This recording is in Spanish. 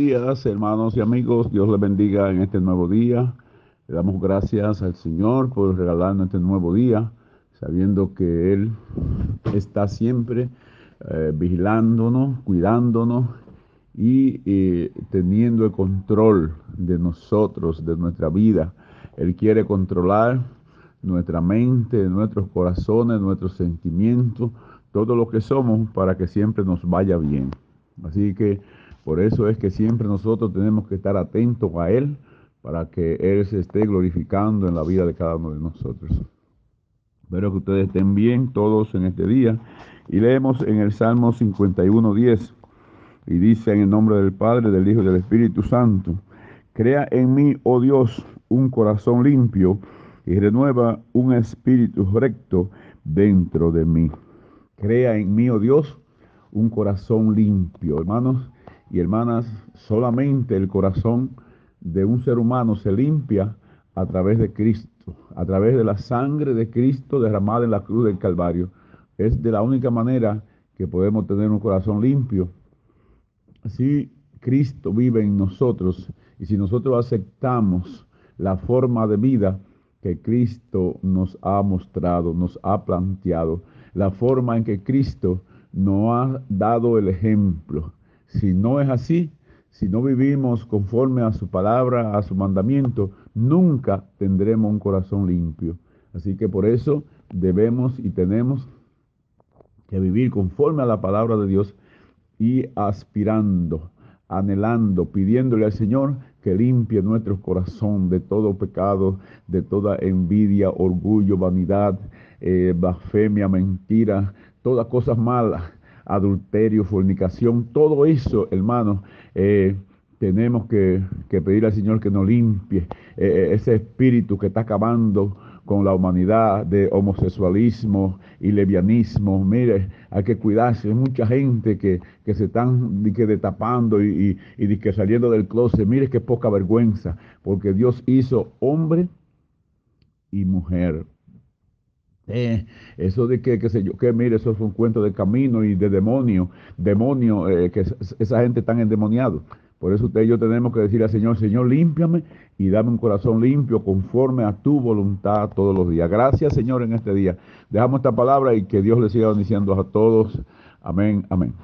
días, hermanos y amigos. Dios les bendiga en este nuevo día. Le damos gracias al Señor por regalarnos este nuevo día, sabiendo que Él está siempre eh, vigilándonos, cuidándonos y eh, teniendo el control de nosotros, de nuestra vida. Él quiere controlar nuestra mente, nuestros corazones, nuestros sentimientos, todo lo que somos para que siempre nos vaya bien. Así que por eso es que siempre nosotros tenemos que estar atentos a Él para que Él se esté glorificando en la vida de cada uno de nosotros. Espero que ustedes estén bien todos en este día. Y leemos en el Salmo 51, 10. Y dice en el nombre del Padre, del Hijo y del Espíritu Santo, crea en mí, oh Dios, un corazón limpio y renueva un espíritu recto dentro de mí. Crea en mí, oh Dios, un corazón limpio. Hermanos, y hermanas, solamente el corazón de un ser humano se limpia a través de Cristo, a través de la sangre de Cristo derramada en la cruz del Calvario. Es de la única manera que podemos tener un corazón limpio. Si Cristo vive en nosotros y si nosotros aceptamos la forma de vida que Cristo nos ha mostrado, nos ha planteado, la forma en que Cristo nos ha dado el ejemplo, si no es así, si no vivimos conforme a su palabra, a su mandamiento, nunca tendremos un corazón limpio. Así que por eso debemos y tenemos que vivir conforme a la palabra de Dios y aspirando, anhelando, pidiéndole al Señor que limpie nuestro corazón de todo pecado, de toda envidia, orgullo, vanidad, eh, blasfemia, mentira, todas cosas malas adulterio, fornicación, todo eso, hermano, eh, tenemos que, pedir al Señor que nos limpie eh, eh, ese espíritu que está acabando con la humanidad de homosexualismo y levianismo. Mire, hay que cuidarse. Hay mucha gente que, se están que destapando y, y, que saliendo del closet. Mire qué poca vergüenza, porque Dios hizo hombre y mujer. Eh, eso de que, qué sé yo, que mire, eso fue un cuento de camino y de demonio, demonio, eh, que esa gente tan endemoniado. Por eso usted y yo tenemos que decir al Señor, Señor, límpiame y dame un corazón limpio conforme a tu voluntad todos los días. Gracias, Señor, en este día. Dejamos esta palabra y que Dios le siga diciendo a todos. Amén, amén.